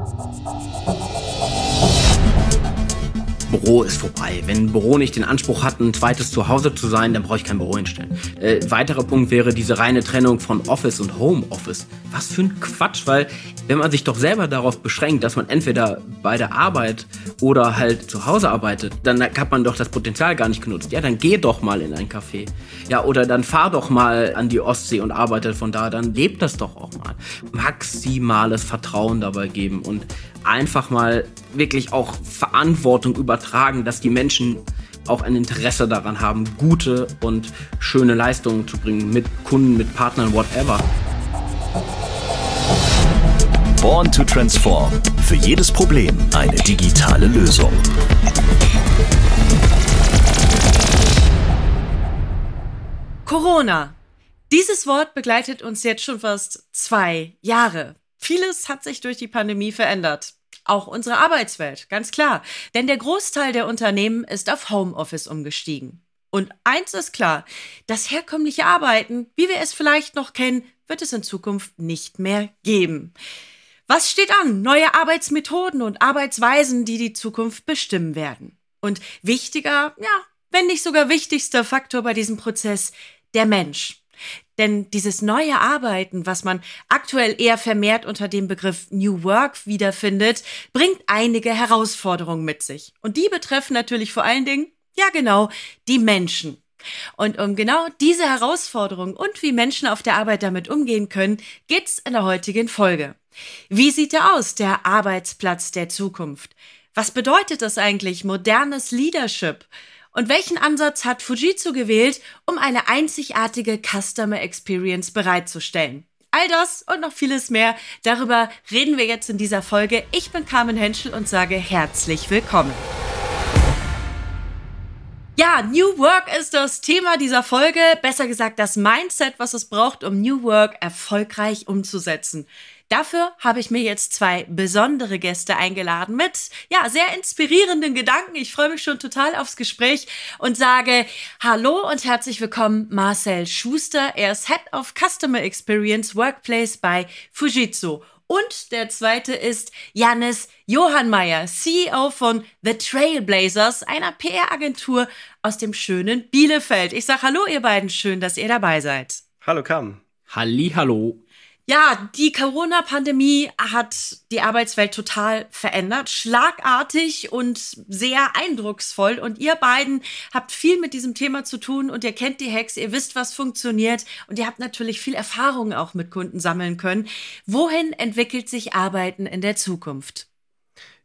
えっ? Büro ist vorbei. Wenn ein Büro nicht den Anspruch hat, ein zweites Zuhause zu sein, dann brauche ich kein Büro hinstellen. Äh, weiterer Punkt wäre diese reine Trennung von Office und Homeoffice. Was für ein Quatsch, weil wenn man sich doch selber darauf beschränkt, dass man entweder bei der Arbeit oder halt zu Hause arbeitet, dann hat man doch das Potenzial gar nicht genutzt. Ja, dann geh doch mal in ein Café. Ja, oder dann fahr doch mal an die Ostsee und arbeite von da. Dann lebt das doch auch mal. Maximales Vertrauen dabei geben und einfach mal wirklich auch Verantwortung übertragen, dass die Menschen auch ein Interesse daran haben, gute und schöne Leistungen zu bringen mit Kunden, mit Partnern, whatever. Born to Transform. Für jedes Problem eine digitale Lösung. Corona. Dieses Wort begleitet uns jetzt schon fast zwei Jahre. Vieles hat sich durch die Pandemie verändert. Auch unsere Arbeitswelt, ganz klar. Denn der Großteil der Unternehmen ist auf Homeoffice umgestiegen. Und eins ist klar, das herkömmliche Arbeiten, wie wir es vielleicht noch kennen, wird es in Zukunft nicht mehr geben. Was steht an? Neue Arbeitsmethoden und Arbeitsweisen, die die Zukunft bestimmen werden. Und wichtiger, ja, wenn nicht sogar wichtigster Faktor bei diesem Prozess, der Mensch. Denn dieses neue Arbeiten, was man aktuell eher vermehrt unter dem Begriff New Work wiederfindet, bringt einige Herausforderungen mit sich. Und die betreffen natürlich vor allen Dingen, ja genau, die Menschen. Und um genau diese Herausforderungen und wie Menschen auf der Arbeit damit umgehen können, geht's in der heutigen Folge. Wie sieht er aus, der Arbeitsplatz der Zukunft? Was bedeutet das eigentlich, modernes Leadership? Und welchen Ansatz hat Fujitsu gewählt, um eine einzigartige Customer Experience bereitzustellen? All das und noch vieles mehr, darüber reden wir jetzt in dieser Folge. Ich bin Carmen Henschel und sage herzlich willkommen. Ja, New Work ist das Thema dieser Folge, besser gesagt das Mindset, was es braucht, um New Work erfolgreich umzusetzen. Dafür habe ich mir jetzt zwei besondere Gäste eingeladen mit, ja, sehr inspirierenden Gedanken. Ich freue mich schon total aufs Gespräch und sage Hallo und herzlich willkommen Marcel Schuster. Er ist Head of Customer Experience Workplace bei Fujitsu. Und der zweite ist Janis Johannmeier, CEO von The Trailblazers, einer PR-Agentur aus dem schönen Bielefeld. Ich sage Hallo, ihr beiden. Schön, dass ihr dabei seid. Hallo, Kam. Halli, hallo. Ja, die Corona-Pandemie hat die Arbeitswelt total verändert, schlagartig und sehr eindrucksvoll. Und ihr beiden habt viel mit diesem Thema zu tun und ihr kennt die Hacks, ihr wisst, was funktioniert und ihr habt natürlich viel Erfahrung auch mit Kunden sammeln können. Wohin entwickelt sich Arbeiten in der Zukunft?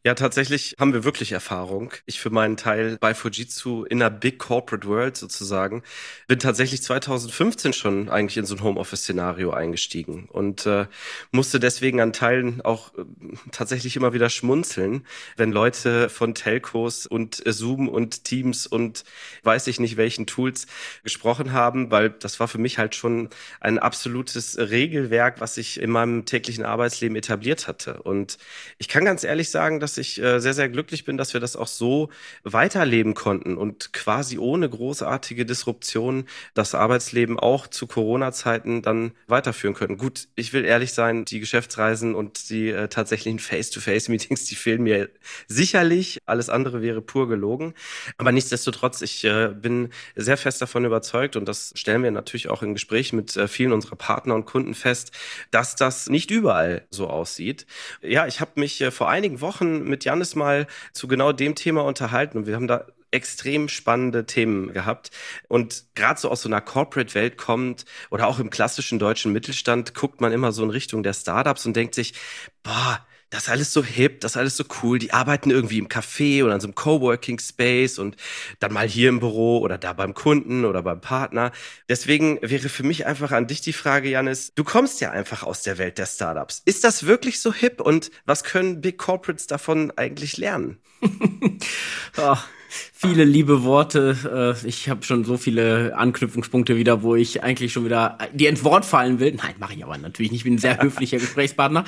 Ja, tatsächlich haben wir wirklich Erfahrung. Ich für meinen Teil bei Fujitsu in einer Big Corporate World sozusagen bin tatsächlich 2015 schon eigentlich in so ein Homeoffice-Szenario eingestiegen und äh, musste deswegen an Teilen auch äh, tatsächlich immer wieder schmunzeln, wenn Leute von Telcos und äh, Zoom und Teams und weiß ich nicht welchen Tools gesprochen haben, weil das war für mich halt schon ein absolutes Regelwerk, was ich in meinem täglichen Arbeitsleben etabliert hatte. Und ich kann ganz ehrlich sagen, dass ich äh, sehr, sehr glücklich bin, dass wir das auch so weiterleben konnten und quasi ohne großartige Disruption das Arbeitsleben auch zu Corona-Zeiten dann weiterführen können. Gut, ich will ehrlich sein, die Geschäftsreisen und die äh, tatsächlichen Face-to-Face-Meetings, die fehlen mir sicherlich. Alles andere wäre pur gelogen. Aber nichtsdestotrotz, ich äh, bin sehr fest davon überzeugt und das stellen wir natürlich auch in Gesprächen mit äh, vielen unserer Partner und Kunden fest, dass das nicht überall so aussieht. Ja, ich habe mich äh, vor einigen Wochen mit Janis mal zu genau dem Thema unterhalten und wir haben da extrem spannende Themen gehabt. Und gerade so aus so einer Corporate-Welt kommt oder auch im klassischen deutschen Mittelstand guckt man immer so in Richtung der Startups und denkt sich, boah, das ist alles so hip, das ist alles so cool. Die arbeiten irgendwie im Café oder in so einem Coworking Space und dann mal hier im Büro oder da beim Kunden oder beim Partner. Deswegen wäre für mich einfach an dich die Frage, Janis, du kommst ja einfach aus der Welt der Startups. Ist das wirklich so hip und was können Big Corporates davon eigentlich lernen? oh, viele liebe Worte. Äh, ich habe schon so viele Anknüpfungspunkte wieder, wo ich eigentlich schon wieder die ins Wort fallen will. Nein, mache ich aber natürlich nicht. Ich bin ein sehr höflicher Gesprächspartner.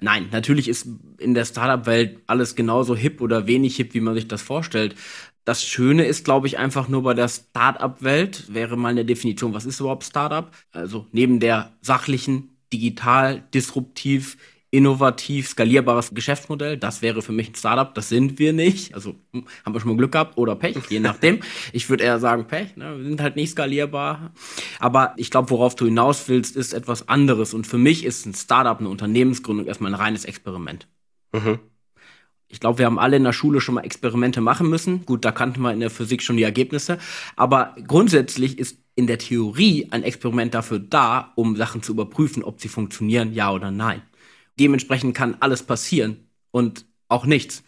Nein, natürlich ist in der Startup-Welt alles genauso hip oder wenig hip, wie man sich das vorstellt. Das Schöne ist, glaube ich, einfach nur bei der Startup-Welt, wäre mal eine Definition, was ist überhaupt Startup? Also neben der sachlichen, digital, disruptiv, innovativ skalierbares Geschäftsmodell. Das wäre für mich ein Startup. Das sind wir nicht. Also hm, haben wir schon mal Glück gehabt oder Pech, je nachdem. ich würde eher sagen Pech. Ne? Wir sind halt nicht skalierbar. Aber ich glaube, worauf du hinaus willst, ist etwas anderes. Und für mich ist ein Startup, eine Unternehmensgründung erstmal ein reines Experiment. Mhm. Ich glaube, wir haben alle in der Schule schon mal Experimente machen müssen. Gut, da kannten wir in der Physik schon die Ergebnisse. Aber grundsätzlich ist in der Theorie ein Experiment dafür da, um Sachen zu überprüfen, ob sie funktionieren, ja oder nein. Dementsprechend kann alles passieren und auch nichts.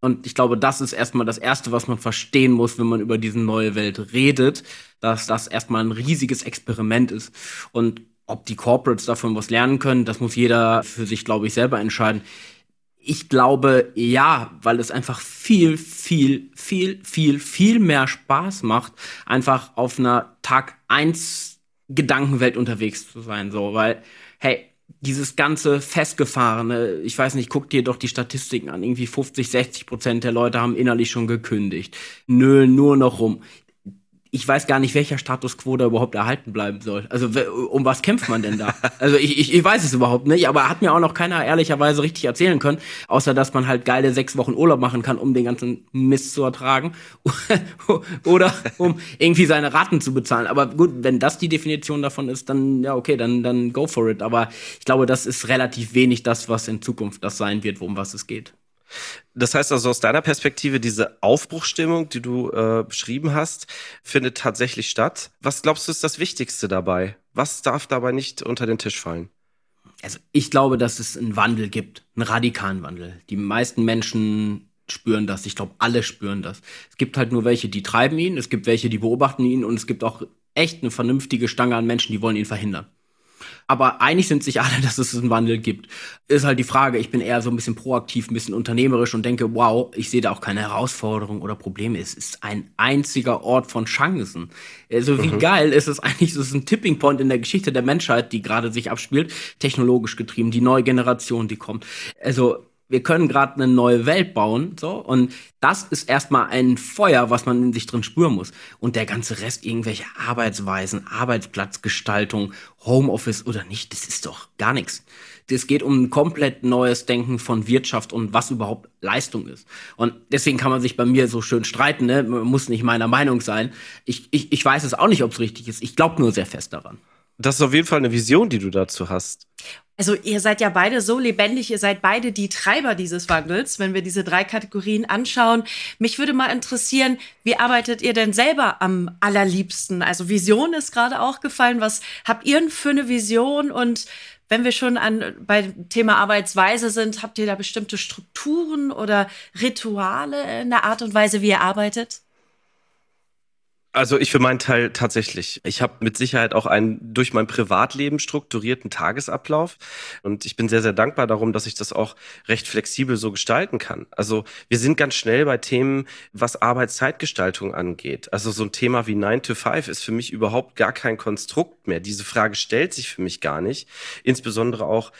Und ich glaube, das ist erstmal das Erste, was man verstehen muss, wenn man über diese neue Welt redet, dass das erstmal ein riesiges Experiment ist. Und ob die Corporates davon was lernen können, das muss jeder für sich, glaube ich, selber entscheiden. Ich glaube, ja, weil es einfach viel, viel, viel, viel, viel mehr Spaß macht, einfach auf einer Tag 1 Gedankenwelt unterwegs zu sein, so, weil, hey, dieses ganze festgefahrene, ich weiß nicht, guck dir doch die Statistiken an, irgendwie 50, 60 Prozent der Leute haben innerlich schon gekündigt, nölen nur noch rum ich weiß gar nicht, welcher Status quo da überhaupt erhalten bleiben soll. Also um was kämpft man denn da? Also ich, ich, ich weiß es überhaupt nicht, aber hat mir auch noch keiner ehrlicherweise richtig erzählen können, außer dass man halt geile sechs Wochen Urlaub machen kann, um den ganzen Mist zu ertragen oder um irgendwie seine Raten zu bezahlen. Aber gut, wenn das die Definition davon ist, dann ja okay, dann dann go for it. Aber ich glaube, das ist relativ wenig das, was in Zukunft das sein wird, um was es geht. Das heißt also aus deiner Perspektive, diese Aufbruchstimmung, die du äh, beschrieben hast, findet tatsächlich statt. Was glaubst du ist das Wichtigste dabei? Was darf dabei nicht unter den Tisch fallen? Also ich glaube, dass es einen Wandel gibt, einen radikalen Wandel. Die meisten Menschen spüren das. Ich glaube, alle spüren das. Es gibt halt nur welche, die treiben ihn, es gibt welche, die beobachten ihn und es gibt auch echt eine vernünftige Stange an Menschen, die wollen ihn verhindern. Aber einig sind sich alle, dass es einen Wandel gibt. Ist halt die Frage, ich bin eher so ein bisschen proaktiv, ein bisschen unternehmerisch und denke, wow, ich sehe da auch keine Herausforderung oder Probleme. Es ist ein einziger Ort von Chancen. Also wie mhm. geil ist es eigentlich, so ist ein Tipping Point in der Geschichte der Menschheit, die gerade sich abspielt, technologisch getrieben, die neue Generation, die kommt. Also wir können gerade eine neue Welt bauen, so und das ist erstmal ein Feuer, was man in sich drin spüren muss und der ganze Rest irgendwelche Arbeitsweisen, Arbeitsplatzgestaltung, Homeoffice oder nicht, das ist doch gar nichts. Es geht um ein komplett neues Denken von Wirtschaft und was überhaupt Leistung ist. Und deswegen kann man sich bei mir so schön streiten, ne? Man muss nicht meiner Meinung sein. Ich, ich, ich weiß es auch nicht, ob es richtig ist. Ich glaube nur sehr fest daran. Das ist auf jeden Fall eine Vision, die du dazu hast. Also ihr seid ja beide so lebendig, ihr seid beide die Treiber dieses Wandels, wenn wir diese drei Kategorien anschauen. Mich würde mal interessieren, wie arbeitet ihr denn selber am allerliebsten? Also Vision ist gerade auch gefallen. Was habt ihr denn für eine Vision? Und wenn wir schon an, beim Thema Arbeitsweise sind, habt ihr da bestimmte Strukturen oder Rituale in der Art und Weise, wie ihr arbeitet? Also ich für meinen Teil tatsächlich. Ich habe mit Sicherheit auch einen durch mein Privatleben strukturierten Tagesablauf und ich bin sehr, sehr dankbar darum, dass ich das auch recht flexibel so gestalten kann. Also wir sind ganz schnell bei Themen, was Arbeitszeitgestaltung angeht. Also so ein Thema wie 9 to 5 ist für mich überhaupt gar kein Konstrukt mehr. Diese Frage stellt sich für mich gar nicht. Insbesondere auch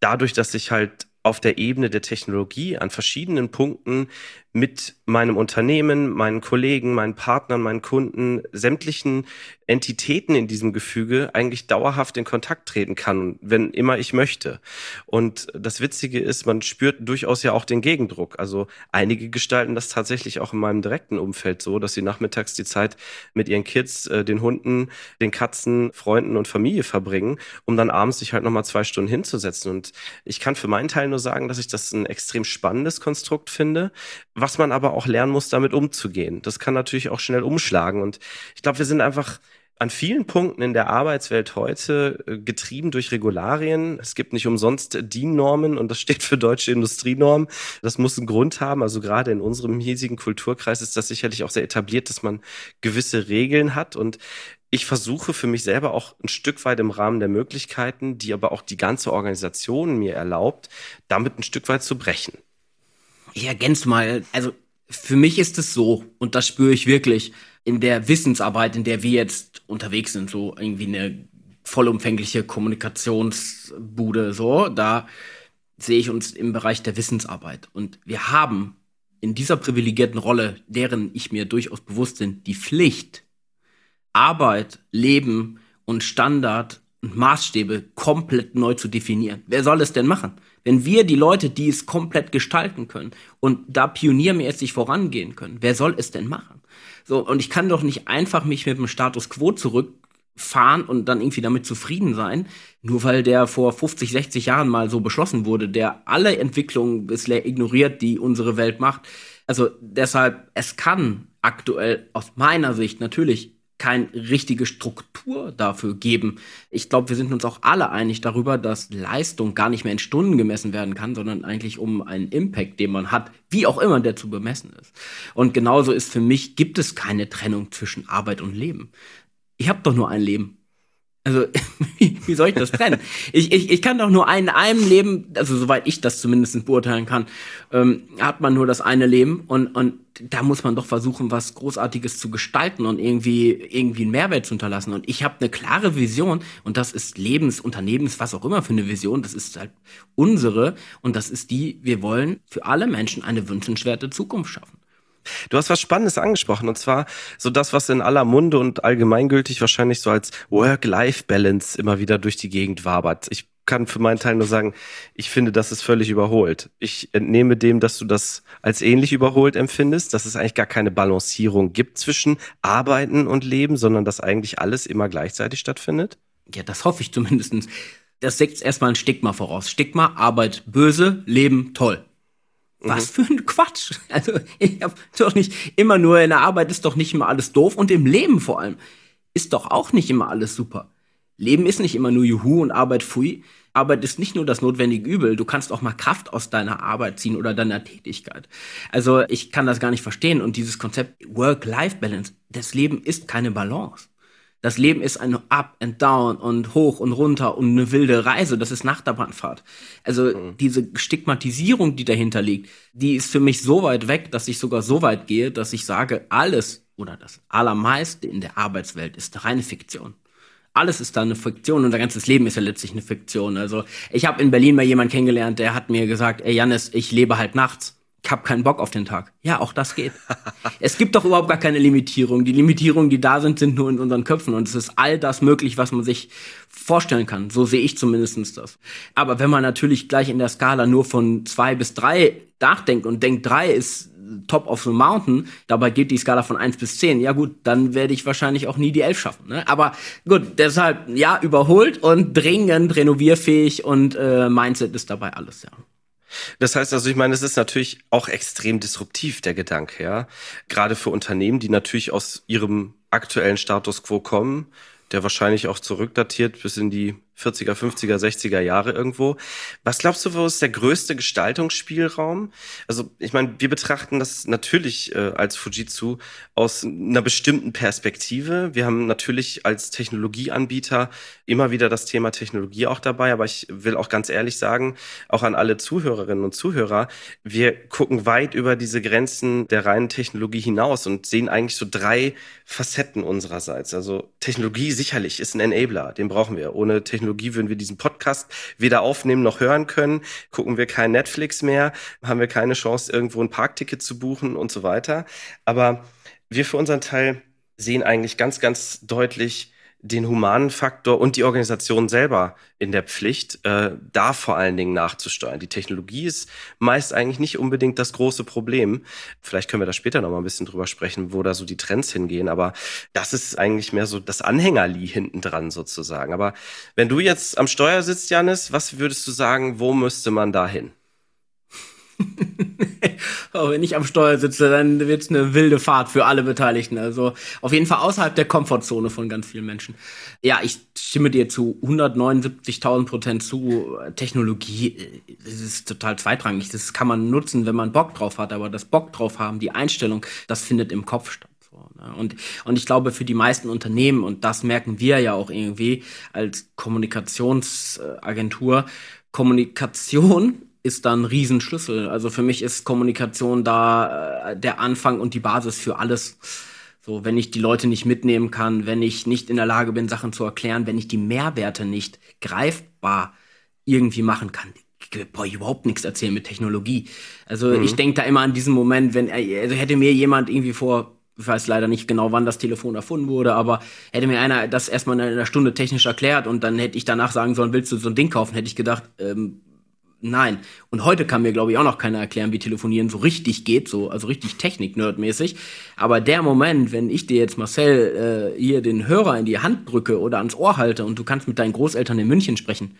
dadurch, dass ich halt auf der Ebene der Technologie an verschiedenen Punkten mit meinem Unternehmen, meinen Kollegen, meinen Partnern, meinen Kunden, sämtlichen Entitäten in diesem Gefüge eigentlich dauerhaft in Kontakt treten kann, wenn immer ich möchte. Und das Witzige ist, man spürt durchaus ja auch den Gegendruck. Also einige gestalten das tatsächlich auch in meinem direkten Umfeld so, dass sie nachmittags die Zeit mit ihren Kids, äh, den Hunden, den Katzen, Freunden und Familie verbringen, um dann abends sich halt nochmal zwei Stunden hinzusetzen. Und ich kann für meinen Teil nur sagen, dass ich das ein extrem spannendes Konstrukt finde, was man aber auch lernen muss, damit umzugehen. Das kann natürlich auch schnell umschlagen. Und ich glaube, wir sind einfach an vielen Punkten in der Arbeitswelt heute äh, getrieben durch Regularien. Es gibt nicht umsonst DIN-Normen und das steht für deutsche Industrienormen. Das muss einen Grund haben. Also gerade in unserem hiesigen Kulturkreis ist das sicherlich auch sehr etabliert, dass man gewisse Regeln hat und ich versuche für mich selber auch ein Stück weit im Rahmen der Möglichkeiten, die aber auch die ganze Organisation mir erlaubt, damit ein Stück weit zu brechen. Ich ergänze mal, also für mich ist es so, und das spüre ich wirklich, in der Wissensarbeit, in der wir jetzt unterwegs sind, so irgendwie eine vollumfängliche Kommunikationsbude, so, da sehe ich uns im Bereich der Wissensarbeit. Und wir haben in dieser privilegierten Rolle, deren ich mir durchaus bewusst bin, die Pflicht, Arbeit, Leben und Standard und Maßstäbe komplett neu zu definieren. Wer soll es denn machen? Wenn wir die Leute, die es komplett gestalten können und da pioniermäßig vorangehen können, wer soll es denn machen? So, und ich kann doch nicht einfach mich mit dem Status quo zurückfahren und dann irgendwie damit zufrieden sein, nur weil der vor 50, 60 Jahren mal so beschlossen wurde, der alle Entwicklungen bisher ignoriert, die unsere Welt macht. Also deshalb, es kann aktuell aus meiner Sicht natürlich keine richtige Struktur dafür geben. Ich glaube, wir sind uns auch alle einig darüber, dass Leistung gar nicht mehr in Stunden gemessen werden kann, sondern eigentlich um einen Impact, den man hat, wie auch immer der zu bemessen ist. Und genauso ist für mich, gibt es keine Trennung zwischen Arbeit und Leben. Ich habe doch nur ein Leben. Also, wie, soll ich das trennen? ich, ich, ich kann doch nur ein, einem Leben, also soweit ich das zumindest beurteilen kann, ähm, hat man nur das eine Leben und, und da muss man doch versuchen, was Großartiges zu gestalten und irgendwie, irgendwie einen Mehrwert zu hinterlassen. Und ich habe eine klare Vision und das ist Lebens, Unternehmens, was auch immer für eine Vision, das ist halt unsere und das ist die, wir wollen für alle Menschen eine wünschenswerte Zukunft schaffen. Du hast was Spannendes angesprochen und zwar so das, was in aller Munde und allgemeingültig wahrscheinlich so als Work-Life-Balance immer wieder durch die Gegend wabert. Ich kann für meinen Teil nur sagen, ich finde, das ist völlig überholt. Ich entnehme dem, dass du das als ähnlich überholt empfindest, dass es eigentlich gar keine Balancierung gibt zwischen Arbeiten und Leben, sondern dass eigentlich alles immer gleichzeitig stattfindet. Ja, das hoffe ich zumindest. Das setzt erstmal ein Stigma voraus. Stigma, Arbeit böse, Leben toll. Was mhm. für ein Quatsch. Also, ich hab doch nicht immer nur in der Arbeit ist doch nicht immer alles doof und im Leben vor allem ist doch auch nicht immer alles super. Leben ist nicht immer nur Juhu und Arbeit pfui. Arbeit ist nicht nur das notwendige Übel. Du kannst auch mal Kraft aus deiner Arbeit ziehen oder deiner Tätigkeit. Also, ich kann das gar nicht verstehen. Und dieses Konzept Work-Life-Balance, das Leben ist keine Balance. Das Leben ist ein Up and Down und hoch und runter und eine wilde Reise. Das ist Nachterbahnfahrt. Also mhm. diese Stigmatisierung, die dahinter liegt, die ist für mich so weit weg, dass ich sogar so weit gehe, dass ich sage, alles oder das Allermeiste in der Arbeitswelt ist eine reine Fiktion. Alles ist da eine Fiktion, unser ganzes Leben ist ja letztlich eine Fiktion. Also ich habe in Berlin mal jemanden kennengelernt, der hat mir gesagt, ey Janis, ich lebe halt nachts ich habe keinen Bock auf den Tag. Ja, auch das geht. es gibt doch überhaupt gar keine Limitierung. Die Limitierungen, die da sind, sind nur in unseren Köpfen. Und es ist all das möglich, was man sich vorstellen kann. So sehe ich zumindest das. Aber wenn man natürlich gleich in der Skala nur von zwei bis drei nachdenkt und denkt, drei ist top of the mountain, dabei geht die Skala von eins bis zehn. Ja gut, dann werde ich wahrscheinlich auch nie die elf schaffen. Ne? Aber gut, deshalb ja, überholt und dringend renovierfähig und äh, Mindset ist dabei alles, ja. Das heißt also, ich meine, es ist natürlich auch extrem disruptiv, der Gedanke, ja. Gerade für Unternehmen, die natürlich aus ihrem aktuellen Status quo kommen, der wahrscheinlich auch zurückdatiert bis in die 40er, 50er, 60er Jahre irgendwo. Was glaubst du, wo ist der größte Gestaltungsspielraum? Also, ich meine, wir betrachten das natürlich äh, als Fujitsu aus einer bestimmten Perspektive. Wir haben natürlich als Technologieanbieter immer wieder das Thema Technologie auch dabei, aber ich will auch ganz ehrlich sagen, auch an alle Zuhörerinnen und Zuhörer, wir gucken weit über diese Grenzen der reinen Technologie hinaus und sehen eigentlich so drei Facetten unsererseits. Also Technologie sicherlich ist ein Enabler, den brauchen wir. Ohne Technologie Technologie würden wir diesen Podcast weder aufnehmen noch hören können. Gucken wir kein Netflix mehr, haben wir keine Chance, irgendwo ein Parkticket zu buchen und so weiter. Aber wir für unseren Teil sehen eigentlich ganz, ganz deutlich, den humanen Faktor und die Organisation selber in der Pflicht, äh, da vor allen Dingen nachzusteuern. Die Technologie ist meist eigentlich nicht unbedingt das große Problem. Vielleicht können wir da später noch mal ein bisschen drüber sprechen, wo da so die Trends hingehen. Aber das ist eigentlich mehr so das Anhängerli hinten dran sozusagen. Aber wenn du jetzt am Steuer sitzt, Janis, was würdest du sagen, wo müsste man da hin? Aber wenn ich am Steuer sitze, dann wird es eine wilde Fahrt für alle Beteiligten. Also auf jeden Fall außerhalb der Komfortzone von ganz vielen Menschen. Ja, ich stimme dir zu 179.000 Prozent zu. Technologie, das ist total zweitrangig. Das kann man nutzen, wenn man Bock drauf hat. Aber das Bock drauf haben, die Einstellung, das findet im Kopf statt. Ne? Und, und ich glaube, für die meisten Unternehmen, und das merken wir ja auch irgendwie als Kommunikationsagentur, Kommunikation ist da ein Riesenschlüssel. Also für mich ist Kommunikation da äh, der Anfang und die Basis für alles. So, wenn ich die Leute nicht mitnehmen kann, wenn ich nicht in der Lage bin, Sachen zu erklären, wenn ich die Mehrwerte nicht greifbar irgendwie machen kann, brauche ich überhaupt nichts erzählen mit Technologie. Also mhm. ich denke da immer an diesen Moment, wenn, also hätte mir jemand irgendwie vor, ich weiß leider nicht genau, wann das Telefon erfunden wurde, aber hätte mir einer das erstmal in einer Stunde technisch erklärt und dann hätte ich danach sagen sollen, willst du so ein Ding kaufen, hätte ich gedacht, ähm, Nein. Und heute kann mir, glaube ich, auch noch keiner erklären, wie Telefonieren so richtig geht, so, also richtig Technik-Nerd-mäßig. Aber der Moment, wenn ich dir jetzt, Marcel, äh, hier den Hörer in die Hand drücke oder ans Ohr halte und du kannst mit deinen Großeltern in München sprechen,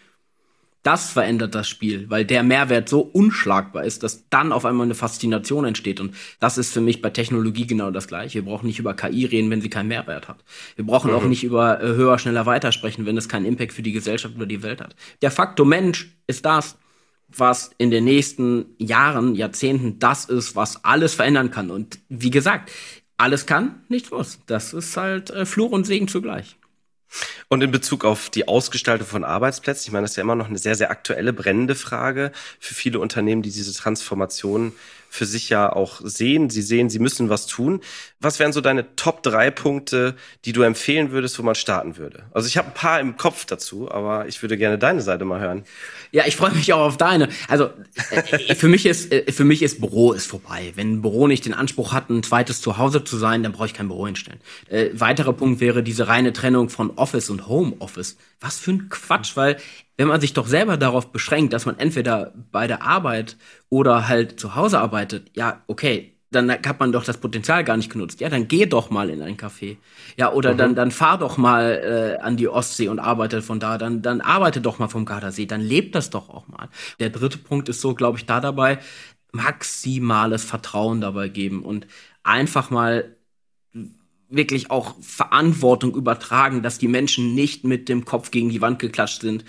das verändert das Spiel, weil der Mehrwert so unschlagbar ist, dass dann auf einmal eine Faszination entsteht. Und das ist für mich bei Technologie genau das Gleiche. Wir brauchen nicht über KI reden, wenn sie keinen Mehrwert hat. Wir brauchen mhm. auch nicht über äh, höher, schneller weitersprechen, wenn es keinen Impact für die Gesellschaft oder die Welt hat. Der Faktor Mensch ist das, was in den nächsten Jahren, Jahrzehnten das ist, was alles verändern kann. Und wie gesagt, alles kann, nichts muss. Das ist halt äh, Fluch und Segen zugleich. Und in Bezug auf die Ausgestaltung von Arbeitsplätzen, ich meine, das ist ja immer noch eine sehr, sehr aktuelle, brennende Frage für viele Unternehmen, die diese Transformation für sich ja auch sehen. Sie sehen, sie müssen was tun. Was wären so deine Top drei Punkte, die du empfehlen würdest, wo man starten würde? Also ich habe ein paar im Kopf dazu, aber ich würde gerne deine Seite mal hören. Ja, ich freue mich auch auf deine. Also äh, für mich ist äh, für mich ist Büro ist vorbei. Wenn ein Büro nicht den Anspruch hat, ein zweites Zuhause zu sein, dann brauche ich kein Büro hinstellen. Äh, weiterer Punkt wäre diese reine Trennung von Office und Home Office. Was für ein Quatsch, weil wenn man sich doch selber darauf beschränkt, dass man entweder bei der Arbeit oder halt zu Hause arbeitet, ja, okay, dann hat man doch das Potenzial gar nicht genutzt. Ja, dann geh doch mal in ein Café. Ja, oder mhm. dann, dann fahr doch mal äh, an die Ostsee und arbeite von da. Dann, dann arbeite doch mal vom Gardasee. Dann lebt das doch auch mal. Der dritte Punkt ist so, glaube ich, da dabei, maximales Vertrauen dabei geben und einfach mal wirklich auch Verantwortung übertragen, dass die Menschen nicht mit dem Kopf gegen die Wand geklatscht sind,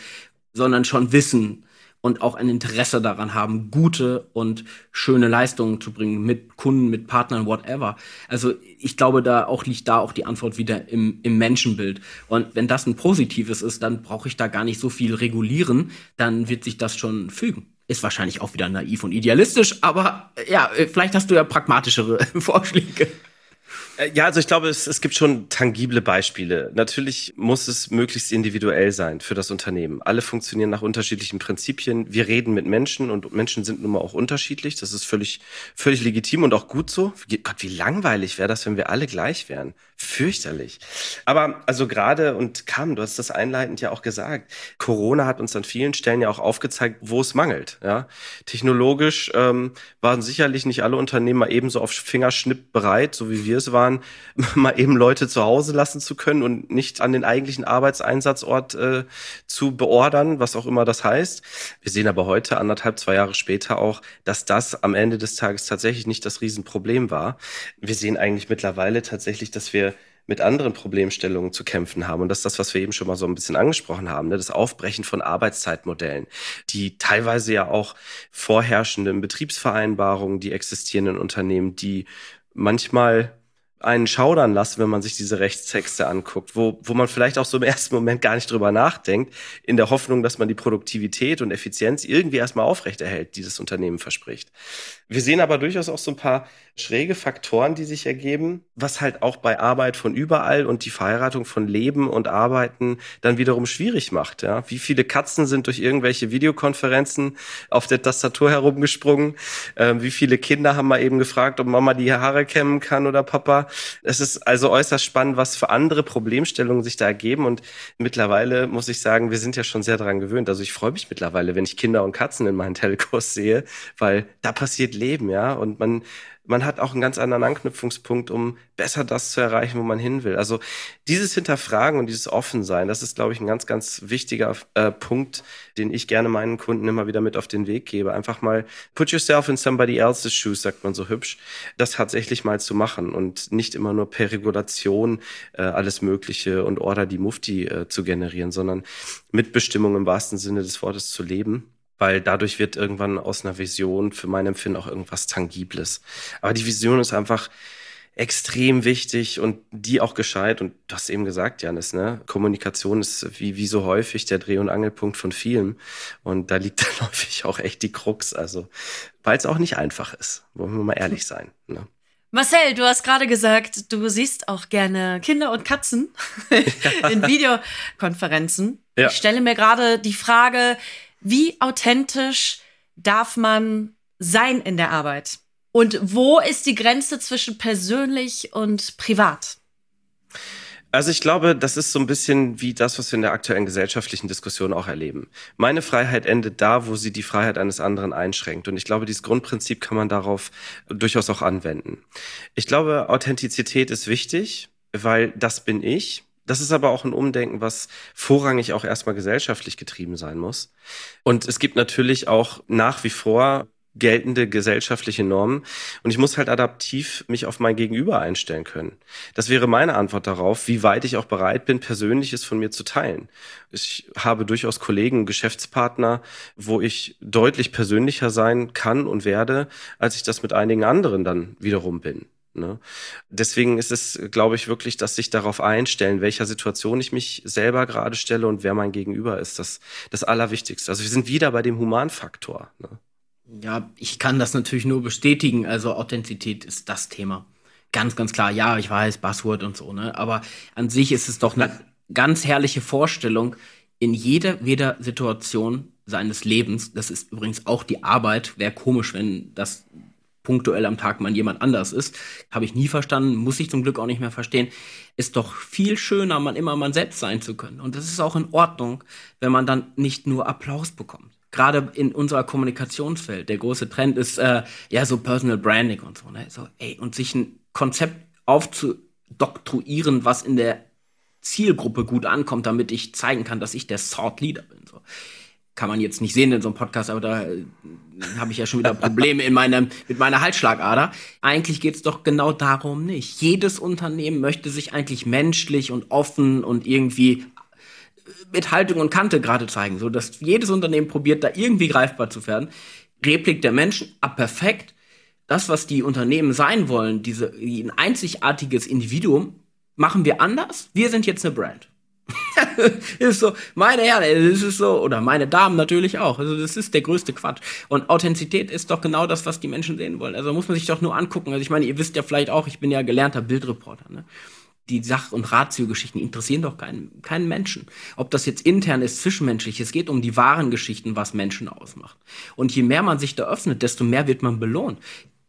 sondern schon wissen und auch ein Interesse daran haben, gute und schöne Leistungen zu bringen mit Kunden, mit Partnern, whatever. Also ich glaube, da auch liegt da auch die Antwort wieder im, im Menschenbild. Und wenn das ein positives ist, dann brauche ich da gar nicht so viel regulieren, dann wird sich das schon fügen. Ist wahrscheinlich auch wieder naiv und idealistisch, aber ja, vielleicht hast du ja pragmatischere Vorschläge. Äh, ja, also ich glaube, es, es gibt schon tangible Beispiele. Natürlich muss es möglichst individuell sein für das Unternehmen. Alle funktionieren nach unterschiedlichen Prinzipien. Wir reden mit Menschen und Menschen sind nun mal auch unterschiedlich. Das ist völlig, völlig legitim und auch gut so. Gott, wie langweilig wäre das, wenn wir alle gleich wären. Fürchterlich. Aber also gerade, und Kam, du hast das einleitend ja auch gesagt, Corona hat uns an vielen Stellen ja auch aufgezeigt, wo es mangelt. Ja? Technologisch ähm, waren sicherlich nicht alle Unternehmer ebenso auf Fingerschnipp bereit, so wie wir es waren, mal eben Leute zu Hause lassen zu können und nicht an den eigentlichen Arbeitseinsatzort äh, zu beordern, was auch immer das heißt. Wir sehen aber heute, anderthalb, zwei Jahre später auch, dass das am Ende des Tages tatsächlich nicht das Riesenproblem war. Wir sehen eigentlich mittlerweile tatsächlich, dass wir mit anderen Problemstellungen zu kämpfen haben. Und das ist das, was wir eben schon mal so ein bisschen angesprochen haben, ne? das Aufbrechen von Arbeitszeitmodellen, die teilweise ja auch vorherrschenden Betriebsvereinbarungen, die existierenden Unternehmen, die manchmal einen schaudern lassen, wenn man sich diese Rechtstexte anguckt, wo, wo man vielleicht auch so im ersten Moment gar nicht drüber nachdenkt, in der Hoffnung, dass man die Produktivität und Effizienz irgendwie erstmal aufrechterhält, die das Unternehmen verspricht. Wir sehen aber durchaus auch so ein paar schräge Faktoren, die sich ergeben, was halt auch bei Arbeit von überall und die Verheiratung von Leben und Arbeiten dann wiederum schwierig macht. Ja? Wie viele Katzen sind durch irgendwelche Videokonferenzen auf der Tastatur herumgesprungen? Ähm, wie viele Kinder haben mal eben gefragt, ob Mama die Haare kämmen kann oder Papa? Es ist also äußerst spannend, was für andere Problemstellungen sich da ergeben. Und mittlerweile muss ich sagen, wir sind ja schon sehr daran gewöhnt. Also ich freue mich mittlerweile, wenn ich Kinder und Katzen in meinen Telcos sehe, weil da passiert Leben, ja. Und man man hat auch einen ganz anderen Anknüpfungspunkt, um besser das zu erreichen, wo man hin will. Also dieses Hinterfragen und dieses Offensein, das ist, glaube ich, ein ganz, ganz wichtiger äh, Punkt, den ich gerne meinen Kunden immer wieder mit auf den Weg gebe. Einfach mal put yourself in somebody else's shoes, sagt man so hübsch, das tatsächlich mal zu machen und nicht immer nur per Regulation äh, alles Mögliche und Order die Mufti äh, zu generieren, sondern Mitbestimmung im wahrsten Sinne des Wortes zu leben weil dadurch wird irgendwann aus einer Vision für mein Empfinden auch irgendwas Tangibles. Aber die Vision ist einfach extrem wichtig und die auch gescheit. Und du hast eben gesagt, Janis, ne? Kommunikation ist wie, wie so häufig der Dreh- und Angelpunkt von vielen. Und da liegt dann häufig auch echt die Krux. Also, weil es auch nicht einfach ist. Wollen wir mal ehrlich sein. Ne? Marcel, du hast gerade gesagt, du siehst auch gerne Kinder und Katzen in Videokonferenzen. Ja. Ich stelle mir gerade die Frage, wie authentisch darf man sein in der Arbeit? Und wo ist die Grenze zwischen persönlich und privat? Also ich glaube, das ist so ein bisschen wie das, was wir in der aktuellen gesellschaftlichen Diskussion auch erleben. Meine Freiheit endet da, wo sie die Freiheit eines anderen einschränkt. Und ich glaube, dieses Grundprinzip kann man darauf durchaus auch anwenden. Ich glaube, Authentizität ist wichtig, weil das bin ich. Das ist aber auch ein Umdenken, was vorrangig auch erstmal gesellschaftlich getrieben sein muss. Und es gibt natürlich auch nach wie vor geltende gesellschaftliche Normen. Und ich muss halt adaptiv mich auf mein Gegenüber einstellen können. Das wäre meine Antwort darauf, wie weit ich auch bereit bin, Persönliches von mir zu teilen. Ich habe durchaus Kollegen, Geschäftspartner, wo ich deutlich persönlicher sein kann und werde, als ich das mit einigen anderen dann wiederum bin. Ne? Deswegen ist es, glaube ich, wirklich, dass sich darauf einstellen, welcher Situation ich mich selber gerade stelle und wer mein Gegenüber ist, das, das Allerwichtigste. Also wir sind wieder bei dem Humanfaktor. Ne? Ja, ich kann das natürlich nur bestätigen. Also Authentizität ist das Thema. Ganz, ganz klar. Ja, ich weiß, Buzzword und so, ne? Aber an sich ist es doch eine ganz herrliche Vorstellung, in jeder, jeder Situation seines Lebens, das ist übrigens auch die Arbeit, wäre komisch, wenn das punktuell am Tag mal jemand anders ist, habe ich nie verstanden, muss ich zum Glück auch nicht mehr verstehen, ist doch viel schöner, man immer man selbst sein zu können. Und das ist auch in Ordnung, wenn man dann nicht nur Applaus bekommt gerade in unserer Kommunikationswelt, der große Trend ist äh, ja so Personal Branding und so, ne? So, ey, und sich ein Konzept aufzudoktroyieren, was in der Zielgruppe gut ankommt, damit ich zeigen kann, dass ich der Thought Leader bin. So. Kann man jetzt nicht sehen in so einem Podcast, aber da äh, habe ich ja schon wieder Probleme in meinem, mit meiner Halsschlagader. Eigentlich geht es doch genau darum nicht. Jedes Unternehmen möchte sich eigentlich menschlich und offen und irgendwie mit Haltung und Kante gerade zeigen, so dass jedes Unternehmen probiert, da irgendwie greifbar zu werden. Replik der Menschen, ab ah, perfekt. Das, was die Unternehmen sein wollen, diese, ein einzigartiges Individuum, machen wir anders. Wir sind jetzt eine Brand. ist so, meine Herren, das ist so, oder meine Damen natürlich auch. Also, das ist der größte Quatsch. Und Authentizität ist doch genau das, was die Menschen sehen wollen. Also, muss man sich doch nur angucken. Also, ich meine, ihr wisst ja vielleicht auch, ich bin ja gelernter Bildreporter, ne? die Sach- und Ratio-Geschichten interessieren doch keinen, keinen Menschen. Ob das jetzt intern ist, zwischenmenschlich, es geht um die wahren Geschichten, was Menschen ausmacht. Und je mehr man sich da öffnet, desto mehr wird man belohnt.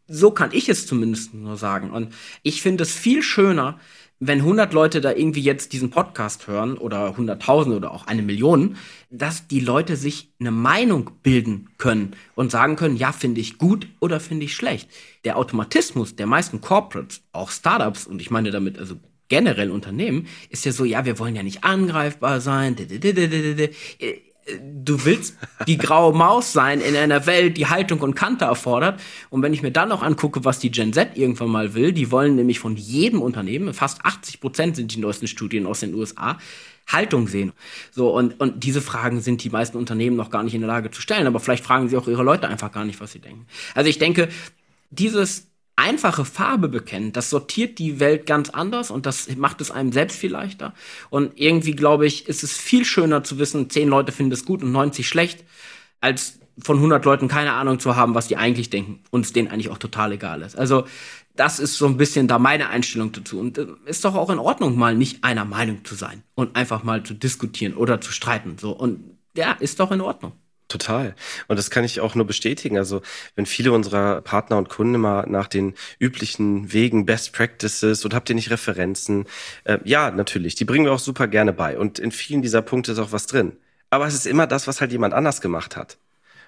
So kann ich es zumindest nur sagen. Und ich finde es viel schöner, wenn 100 Leute da irgendwie jetzt diesen Podcast hören oder 100.000 oder auch eine Million, dass die Leute sich eine Meinung bilden können und sagen können, ja, finde ich gut oder finde ich schlecht. Der Automatismus der meisten Corporates, auch Startups, und ich meine damit also generell Unternehmen ist ja so, ja, wir wollen ja nicht angreifbar sein. Du willst die graue Maus sein in einer Welt, die Haltung und Kante erfordert. Und wenn ich mir dann noch angucke, was die Gen Z irgendwann mal will, die wollen nämlich von jedem Unternehmen, fast 80 Prozent sind die neuesten Studien aus den USA, Haltung sehen. So, und, und diese Fragen sind die meisten Unternehmen noch gar nicht in der Lage zu stellen, aber vielleicht fragen sie auch ihre Leute einfach gar nicht, was sie denken. Also ich denke, dieses einfache Farbe bekennen, das sortiert die Welt ganz anders und das macht es einem selbst viel leichter. Und irgendwie, glaube ich, ist es viel schöner zu wissen, zehn Leute finden es gut und 90 schlecht, als von 100 Leuten keine Ahnung zu haben, was die eigentlich denken und es denen eigentlich auch total egal ist. Also das ist so ein bisschen da meine Einstellung dazu. Und äh, ist doch auch in Ordnung, mal nicht einer Meinung zu sein und einfach mal zu diskutieren oder zu streiten. So und ja, ist doch in Ordnung. Total. Und das kann ich auch nur bestätigen. Also, wenn viele unserer Partner und Kunden mal nach den üblichen Wegen, Best Practices und habt ihr nicht Referenzen? Äh, ja, natürlich. Die bringen wir auch super gerne bei. Und in vielen dieser Punkte ist auch was drin. Aber es ist immer das, was halt jemand anders gemacht hat.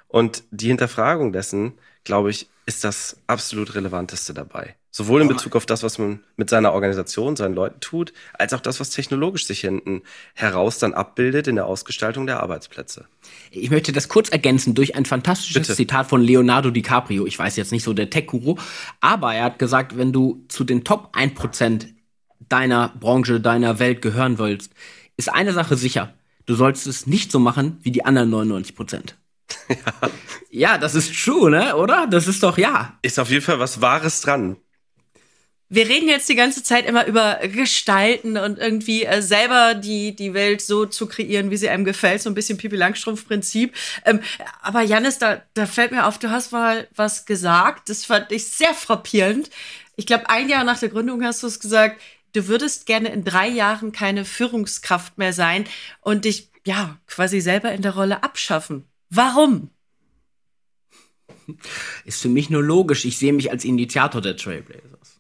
Und die Hinterfragung dessen, glaube ich, ist das absolut Relevanteste dabei. Sowohl in Bezug auf das, was man mit seiner Organisation, seinen Leuten tut, als auch das, was technologisch sich hinten heraus dann abbildet in der Ausgestaltung der Arbeitsplätze. Ich möchte das kurz ergänzen durch ein fantastisches Bitte. Zitat von Leonardo DiCaprio. Ich weiß jetzt nicht so der Tech-Guru, aber er hat gesagt, wenn du zu den Top 1% deiner Branche, deiner Welt gehören willst, ist eine Sache sicher. Du sollst es nicht so machen wie die anderen 99 Ja. ja, das ist true, ne? Oder? Das ist doch ja. Ist auf jeden Fall was Wahres dran. Wir reden jetzt die ganze Zeit immer über Gestalten und irgendwie äh, selber die, die Welt so zu kreieren, wie sie einem gefällt, so ein bisschen Pipi Langstrumpf-Prinzip. Ähm, aber Janis, da, da fällt mir auf, du hast mal was gesagt, das fand ich sehr frappierend. Ich glaube, ein Jahr nach der Gründung hast du es gesagt, du würdest gerne in drei Jahren keine Führungskraft mehr sein und dich ja quasi selber in der Rolle abschaffen. Warum? Ist für mich nur logisch. Ich sehe mich als Initiator der Trailblazers.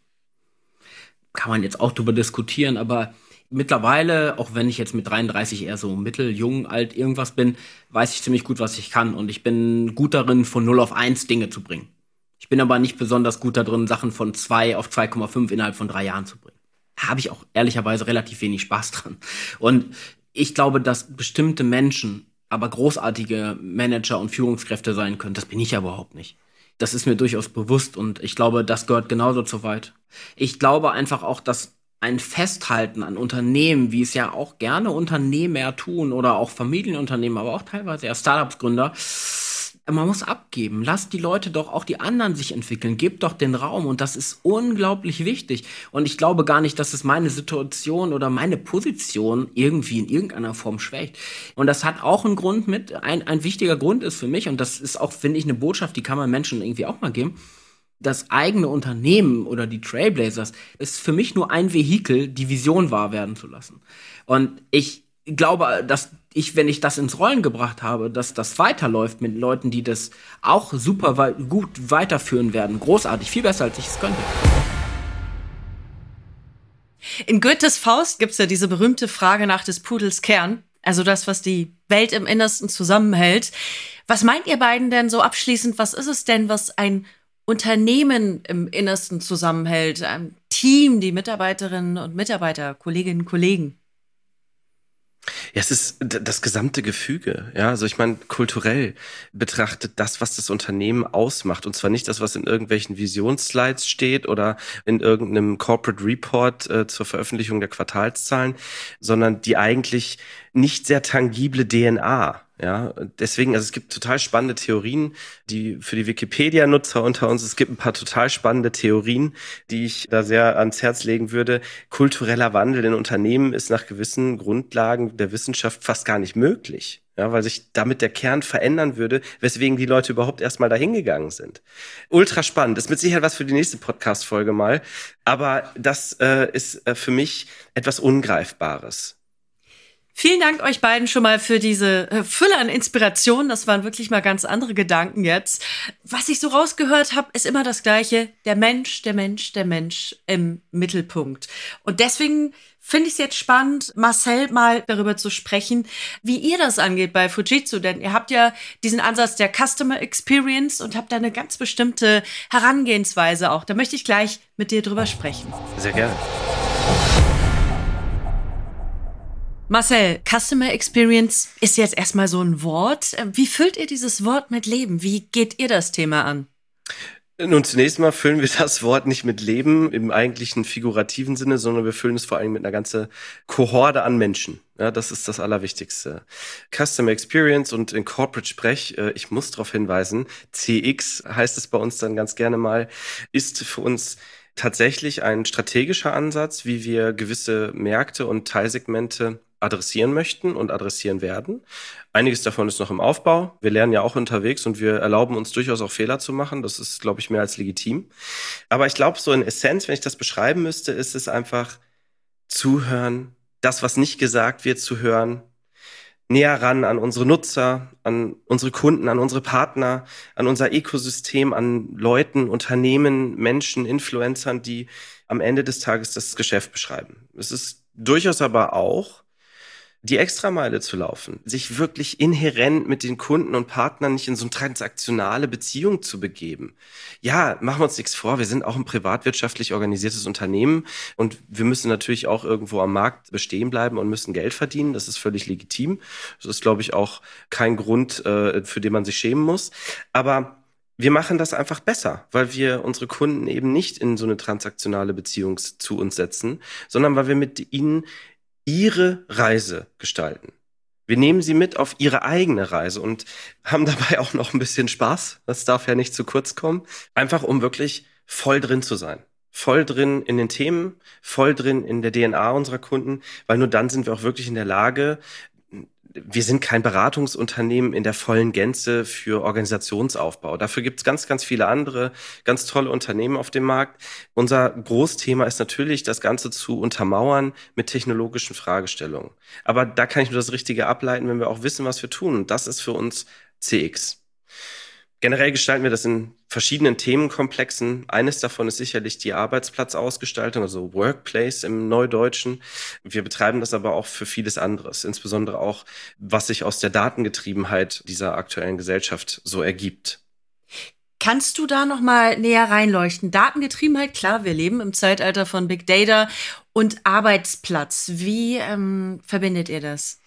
Kann man jetzt auch drüber diskutieren, aber mittlerweile, auch wenn ich jetzt mit 33 eher so mittel, jung, alt, irgendwas bin, weiß ich ziemlich gut, was ich kann. Und ich bin gut darin, von 0 auf 1 Dinge zu bringen. Ich bin aber nicht besonders gut darin, Sachen von 2 auf 2,5 innerhalb von drei Jahren zu bringen. Habe ich auch ehrlicherweise relativ wenig Spaß dran. Und ich glaube, dass bestimmte Menschen aber großartige Manager und Führungskräfte sein können. Das bin ich ja überhaupt nicht. Das ist mir durchaus bewusst und ich glaube, das gehört genauso zu weit. Ich glaube einfach auch, dass ein Festhalten an Unternehmen, wie es ja auch gerne Unternehmer tun oder auch Familienunternehmen, aber auch teilweise ja Startups-Gründer, man muss abgeben. Lasst die Leute doch, auch die anderen sich entwickeln. Gebt doch den Raum. Und das ist unglaublich wichtig. Und ich glaube gar nicht, dass es meine Situation oder meine Position irgendwie in irgendeiner Form schwächt. Und das hat auch einen Grund mit, ein, ein wichtiger Grund ist für mich, und das ist auch, finde ich, eine Botschaft, die kann man Menschen irgendwie auch mal geben das eigene Unternehmen oder die Trailblazers ist für mich nur ein Vehikel, die Vision wahr werden zu lassen. Und ich glaube, dass ich, wenn ich das ins Rollen gebracht habe, dass das weiterläuft mit Leuten, die das auch super wei gut weiterführen werden. Großartig, viel besser, als ich es könnte. In Goethes Faust gibt es ja diese berühmte Frage nach des Pudels Kern, also das, was die Welt im Innersten zusammenhält. Was meint ihr beiden denn so abschließend? Was ist es denn, was ein Unternehmen im Innersten zusammenhält, ein Team, die Mitarbeiterinnen und Mitarbeiter, Kolleginnen und Kollegen? Ja, es ist das gesamte Gefüge. Ja, also ich meine, kulturell betrachtet das, was das Unternehmen ausmacht. Und zwar nicht das, was in irgendwelchen Visionsslides steht oder in irgendeinem Corporate Report äh, zur Veröffentlichung der Quartalszahlen, sondern die eigentlich nicht sehr tangible DNA. Ja, deswegen, also es gibt total spannende Theorien, die für die Wikipedia-Nutzer unter uns, es gibt ein paar total spannende Theorien, die ich da sehr ans Herz legen würde. Kultureller Wandel in Unternehmen ist nach gewissen Grundlagen der Wissenschaft fast gar nicht möglich. Ja, weil sich damit der Kern verändern würde, weswegen die Leute überhaupt erstmal dahin gegangen sind. Ultra spannend. Das ist mit Sicherheit was für die nächste Podcast-Folge mal. Aber das äh, ist äh, für mich etwas Ungreifbares. Vielen Dank euch beiden schon mal für diese äh, Fülle an Inspiration. Das waren wirklich mal ganz andere Gedanken jetzt. Was ich so rausgehört habe, ist immer das Gleiche. Der Mensch, der Mensch, der Mensch im Mittelpunkt. Und deswegen finde ich es jetzt spannend, Marcel mal darüber zu sprechen, wie ihr das angeht bei Fujitsu. Denn ihr habt ja diesen Ansatz der Customer Experience und habt da eine ganz bestimmte Herangehensweise auch. Da möchte ich gleich mit dir drüber sprechen. Sehr gerne. Marcel, Customer Experience ist jetzt erstmal so ein Wort. Wie füllt ihr dieses Wort mit Leben? Wie geht ihr das Thema an? Nun, zunächst mal füllen wir das Wort nicht mit Leben im eigentlichen figurativen Sinne, sondern wir füllen es vor allem mit einer ganzen Kohorde an Menschen. Ja, das ist das Allerwichtigste. Customer Experience und in Corporate Sprech, äh, ich muss darauf hinweisen, CX heißt es bei uns dann ganz gerne mal, ist für uns tatsächlich ein strategischer Ansatz, wie wir gewisse Märkte und Teilsegmente adressieren möchten und adressieren werden. Einiges davon ist noch im Aufbau. Wir lernen ja auch unterwegs und wir erlauben uns durchaus auch Fehler zu machen. Das ist, glaube ich, mehr als legitim. Aber ich glaube, so in Essenz, wenn ich das beschreiben müsste, ist es einfach zuhören, das, was nicht gesagt wird, zu hören, näher ran an unsere Nutzer, an unsere Kunden, an unsere Partner, an unser Ökosystem, an Leuten, Unternehmen, Menschen, Influencern, die am Ende des Tages das Geschäft beschreiben. Es ist durchaus aber auch die Extrameile zu laufen, sich wirklich inhärent mit den Kunden und Partnern nicht in so eine transaktionale Beziehung zu begeben. Ja, machen wir uns nichts vor, wir sind auch ein privatwirtschaftlich organisiertes Unternehmen und wir müssen natürlich auch irgendwo am Markt bestehen bleiben und müssen Geld verdienen. Das ist völlig legitim. Das ist, glaube ich, auch kein Grund, äh, für den man sich schämen muss. Aber wir machen das einfach besser, weil wir unsere Kunden eben nicht in so eine transaktionale Beziehung zu uns setzen, sondern weil wir mit ihnen ihre Reise gestalten. Wir nehmen sie mit auf ihre eigene Reise und haben dabei auch noch ein bisschen Spaß. Das darf ja nicht zu kurz kommen. Einfach um wirklich voll drin zu sein. Voll drin in den Themen, voll drin in der DNA unserer Kunden, weil nur dann sind wir auch wirklich in der Lage, wir sind kein Beratungsunternehmen in der vollen Gänze für Organisationsaufbau. Dafür gibt es ganz, ganz viele andere, ganz tolle Unternehmen auf dem Markt. Unser Großthema ist natürlich, das Ganze zu untermauern mit technologischen Fragestellungen. Aber da kann ich nur das Richtige ableiten, wenn wir auch wissen, was wir tun. Und das ist für uns CX. Generell gestalten wir das in verschiedenen Themenkomplexen. Eines davon ist sicherlich die Arbeitsplatzausgestaltung, also Workplace im Neudeutschen. Wir betreiben das aber auch für vieles anderes, insbesondere auch, was sich aus der Datengetriebenheit dieser aktuellen Gesellschaft so ergibt. Kannst du da noch mal näher reinleuchten? Datengetriebenheit, klar, wir leben im Zeitalter von Big Data und Arbeitsplatz. Wie ähm, verbindet ihr das?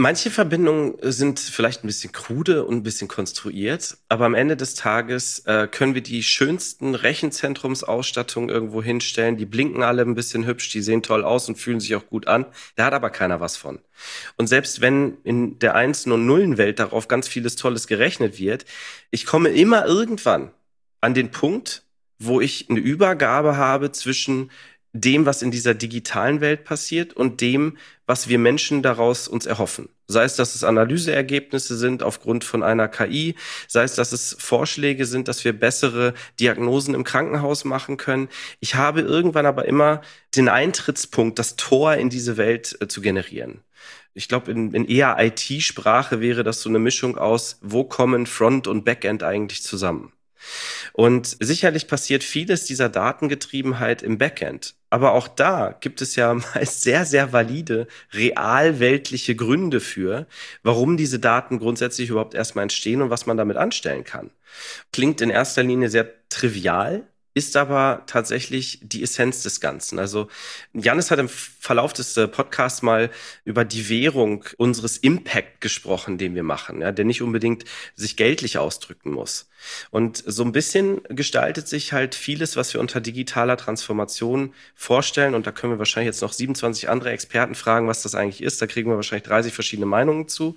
Manche Verbindungen sind vielleicht ein bisschen krude und ein bisschen konstruiert, aber am Ende des Tages äh, können wir die schönsten Rechenzentrumsausstattungen irgendwo hinstellen. Die blinken alle ein bisschen hübsch, die sehen toll aus und fühlen sich auch gut an. Da hat aber keiner was von. Und selbst wenn in der Einsen- und Nullenwelt darauf ganz vieles Tolles gerechnet wird, ich komme immer irgendwann an den Punkt, wo ich eine Übergabe habe zwischen dem, was in dieser digitalen Welt passiert und dem, was wir Menschen daraus uns erhoffen. Sei es, dass es Analyseergebnisse sind aufgrund von einer KI, sei es, dass es Vorschläge sind, dass wir bessere Diagnosen im Krankenhaus machen können. Ich habe irgendwann aber immer den Eintrittspunkt, das Tor in diese Welt äh, zu generieren. Ich glaube, in, in eher IT-Sprache wäre das so eine Mischung aus, wo kommen Front und Backend eigentlich zusammen? Und sicherlich passiert vieles dieser Datengetriebenheit im Backend. Aber auch da gibt es ja meist sehr, sehr valide, realweltliche Gründe für, warum diese Daten grundsätzlich überhaupt erstmal entstehen und was man damit anstellen kann. Klingt in erster Linie sehr trivial, ist aber tatsächlich die Essenz des Ganzen. Also Janis hat im Verlauf des äh, Podcasts mal über die Währung unseres Impact gesprochen, den wir machen, ja, der nicht unbedingt sich geldlich ausdrücken muss. Und so ein bisschen gestaltet sich halt vieles, was wir unter digitaler Transformation vorstellen. Und da können wir wahrscheinlich jetzt noch 27 andere Experten fragen, was das eigentlich ist. Da kriegen wir wahrscheinlich 30 verschiedene Meinungen zu.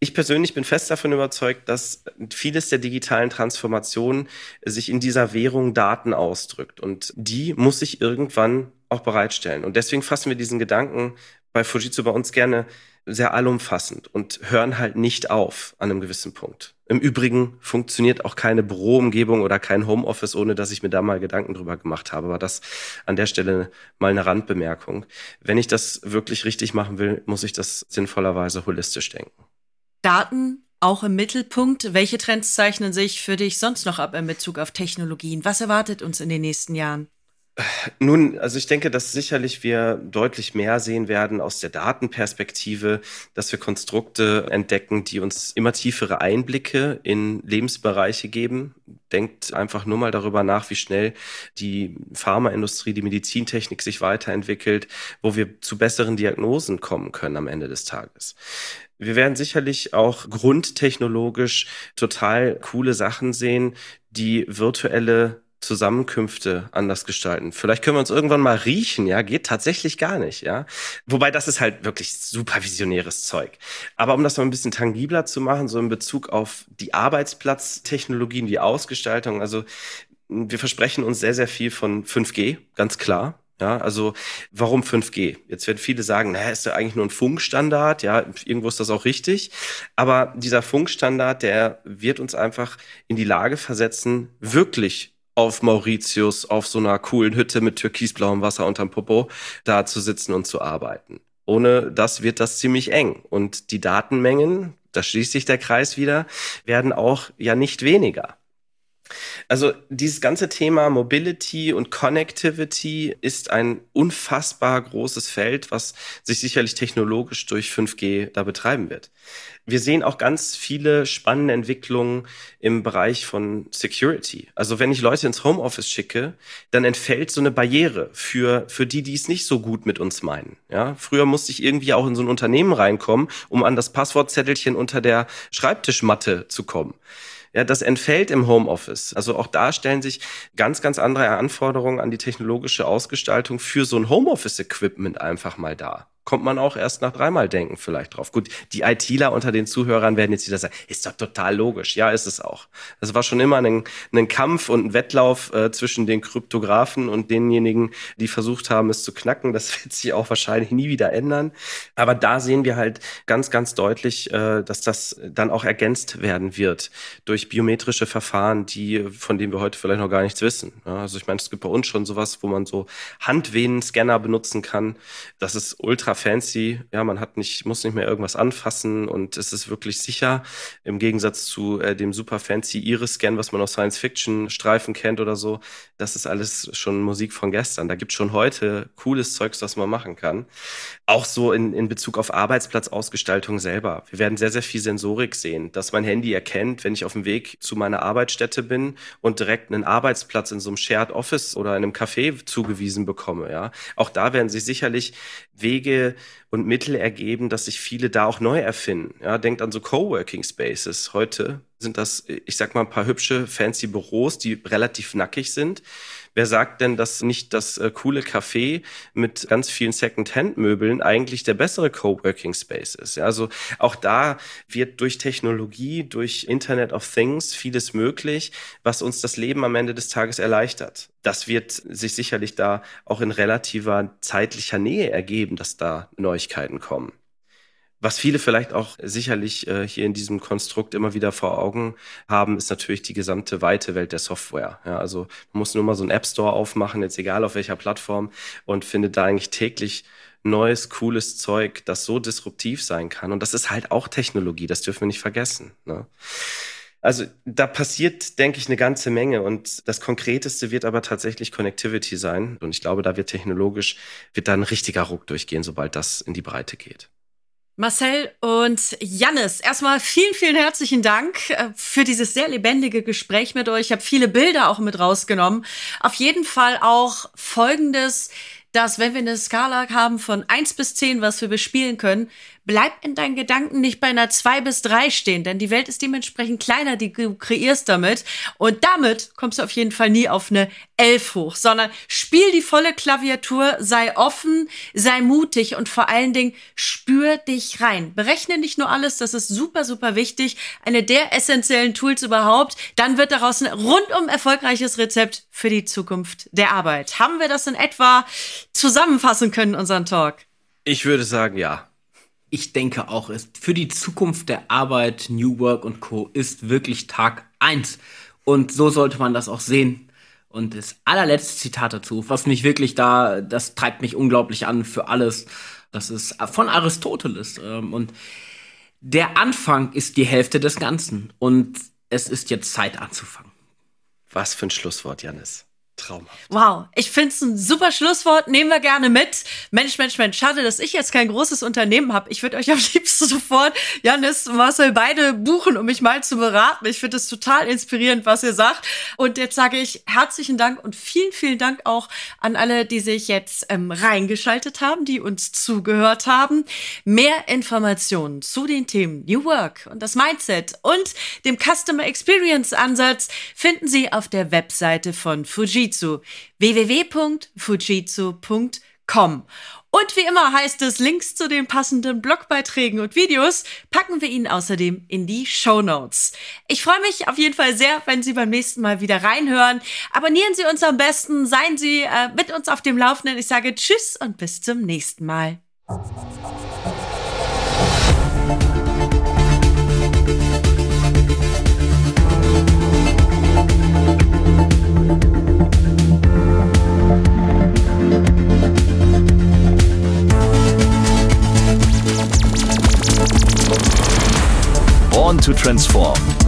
Ich persönlich bin fest davon überzeugt, dass vieles der digitalen Transformation sich in dieser Währung Daten ausdrückt. Und die muss sich irgendwann auch bereitstellen. Und deswegen fassen wir diesen Gedanken bei Fujitsu bei uns gerne sehr allumfassend und hören halt nicht auf an einem gewissen Punkt. Im Übrigen funktioniert auch keine Büroumgebung oder kein Homeoffice, ohne dass ich mir da mal Gedanken drüber gemacht habe. Aber das an der Stelle mal eine Randbemerkung. Wenn ich das wirklich richtig machen will, muss ich das sinnvollerweise holistisch denken. Daten auch im Mittelpunkt. Welche Trends zeichnen sich für dich sonst noch ab in Bezug auf Technologien? Was erwartet uns in den nächsten Jahren? Nun, also ich denke, dass sicherlich wir deutlich mehr sehen werden aus der Datenperspektive, dass wir Konstrukte entdecken, die uns immer tiefere Einblicke in Lebensbereiche geben. Denkt einfach nur mal darüber nach, wie schnell die Pharmaindustrie, die Medizintechnik sich weiterentwickelt, wo wir zu besseren Diagnosen kommen können am Ende des Tages. Wir werden sicherlich auch grundtechnologisch total coole Sachen sehen, die virtuelle Zusammenkünfte anders gestalten. Vielleicht können wir uns irgendwann mal riechen, ja, geht tatsächlich gar nicht, ja. Wobei das ist halt wirklich supervisionäres Zeug. Aber um das mal ein bisschen tangibler zu machen, so in Bezug auf die Arbeitsplatztechnologien, die Ausgestaltung, also wir versprechen uns sehr, sehr viel von 5G, ganz klar. Ja, also warum 5G? Jetzt werden viele sagen, naja, ist ja eigentlich nur ein Funkstandard, ja, irgendwo ist das auch richtig. Aber dieser Funkstandard, der wird uns einfach in die Lage versetzen, wirklich auf Mauritius auf so einer coolen Hütte mit türkisblauem Wasser unterm Popo da zu sitzen und zu arbeiten. Ohne das wird das ziemlich eng. Und die Datenmengen, da schließt sich der Kreis wieder, werden auch ja nicht weniger. Also dieses ganze Thema Mobility und Connectivity ist ein unfassbar großes Feld, was sich sicherlich technologisch durch 5G da betreiben wird. Wir sehen auch ganz viele spannende Entwicklungen im Bereich von Security. Also wenn ich Leute ins Homeoffice schicke, dann entfällt so eine Barriere für, für die, die es nicht so gut mit uns meinen. Ja, früher musste ich irgendwie auch in so ein Unternehmen reinkommen, um an das Passwortzettelchen unter der Schreibtischmatte zu kommen. Ja, das entfällt im Homeoffice. Also auch da stellen sich ganz, ganz andere Anforderungen an die technologische Ausgestaltung für so ein Homeoffice-Equipment einfach mal da kommt man auch erst nach dreimal denken vielleicht drauf. Gut, die ITler unter den Zuhörern werden jetzt wieder sagen, ist doch total logisch. Ja, ist es auch. Das war schon immer ein, ein Kampf und ein Wettlauf äh, zwischen den Kryptografen und denjenigen, die versucht haben, es zu knacken. Das wird sich auch wahrscheinlich nie wieder ändern. Aber da sehen wir halt ganz, ganz deutlich, äh, dass das dann auch ergänzt werden wird durch biometrische Verfahren, die, von denen wir heute vielleicht noch gar nichts wissen. Ja, also ich meine, es gibt bei uns schon sowas, wo man so Handvenenscanner benutzen kann. Das ist ultra fancy. Ja, man hat nicht, muss nicht mehr irgendwas anfassen und es ist wirklich sicher. Im Gegensatz zu äh, dem super fancy Iris-Scan, was man aus Science-Fiction-Streifen kennt oder so. Das ist alles schon Musik von gestern. Da gibt schon heute cooles Zeugs, was man machen kann. Auch so in, in Bezug auf Arbeitsplatzausgestaltung selber. Wir werden sehr, sehr viel Sensorik sehen, dass mein Handy erkennt, wenn ich auf dem Weg zu meiner Arbeitsstätte bin und direkt einen Arbeitsplatz in so einem Shared Office oder in einem Café zugewiesen bekomme. Ja, auch da werden sich sicherlich Wege und Mittel ergeben, dass sich viele da auch neu erfinden. Ja, denkt an so Coworking Spaces. Heute sind das, ich sag mal, ein paar hübsche, fancy Büros, die relativ nackig sind Wer sagt denn, dass nicht das äh, coole Café mit ganz vielen Second-Hand-Möbeln eigentlich der bessere Coworking Space ist? Ja, also auch da wird durch Technologie, durch Internet of Things vieles möglich, was uns das Leben am Ende des Tages erleichtert. Das wird sich sicherlich da auch in relativer zeitlicher Nähe ergeben, dass da Neuigkeiten kommen. Was viele vielleicht auch sicherlich äh, hier in diesem Konstrukt immer wieder vor Augen haben, ist natürlich die gesamte weite Welt der Software. Ja, also man muss nur mal so einen App Store aufmachen, jetzt egal auf welcher Plattform, und findet da eigentlich täglich neues, cooles Zeug, das so disruptiv sein kann. Und das ist halt auch Technologie, das dürfen wir nicht vergessen. Ne? Also da passiert, denke ich, eine ganze Menge und das Konkreteste wird aber tatsächlich Connectivity sein. Und ich glaube, da wird technologisch, wird da ein richtiger Ruck durchgehen, sobald das in die Breite geht. Marcel und Jannis, erstmal vielen, vielen herzlichen Dank äh, für dieses sehr lebendige Gespräch mit euch. Ich habe viele Bilder auch mit rausgenommen. Auf jeden Fall auch Folgendes, dass wenn wir eine Skala haben von eins bis zehn, was wir bespielen können, bleib in deinen Gedanken nicht bei einer zwei bis drei stehen, denn die Welt ist dementsprechend kleiner, die du kreierst damit. Und damit kommst du auf jeden Fall nie auf eine elf hoch, sondern spiel die volle Klaviatur, sei offen, sei mutig und vor allen Dingen spür dich rein. Berechne nicht nur alles, das ist super, super wichtig. Eine der essentiellen Tools überhaupt. Dann wird daraus ein rundum erfolgreiches Rezept für die Zukunft der Arbeit. Haben wir das in etwa zusammenfassen können, unseren Talk? Ich würde sagen, ja ich denke auch, ist für die Zukunft der Arbeit, New Work und Co. ist wirklich Tag eins Und so sollte man das auch sehen. Und das allerletzte Zitat dazu, was mich wirklich da, das treibt mich unglaublich an für alles. Das ist von Aristoteles. Ähm, und der Anfang ist die Hälfte des Ganzen. Und es ist jetzt Zeit anzufangen. Was für ein Schlusswort, Janis. Traumhaft. Wow, ich finde es ein super Schlusswort. Nehmen wir gerne mit. Mensch, Mensch, Mensch, schade, dass ich jetzt kein großes Unternehmen habe. Ich würde euch am liebsten sofort, Janis, Marcel, beide buchen, um mich mal zu beraten. Ich finde es total inspirierend, was ihr sagt. Und jetzt sage ich herzlichen Dank und vielen, vielen Dank auch an alle, die sich jetzt ähm, reingeschaltet haben, die uns zugehört haben. Mehr Informationen zu den Themen New Work und das Mindset und dem Customer Experience Ansatz finden Sie auf der Webseite von Fujitsu. Fujitsu. www.fujitsu.com. Und wie immer heißt es, Links zu den passenden Blogbeiträgen und Videos packen wir Ihnen außerdem in die Show Notes. Ich freue mich auf jeden Fall sehr, wenn Sie beim nächsten Mal wieder reinhören. Abonnieren Sie uns am besten, seien Sie äh, mit uns auf dem Laufenden. Ich sage Tschüss und bis zum nächsten Mal. To transform.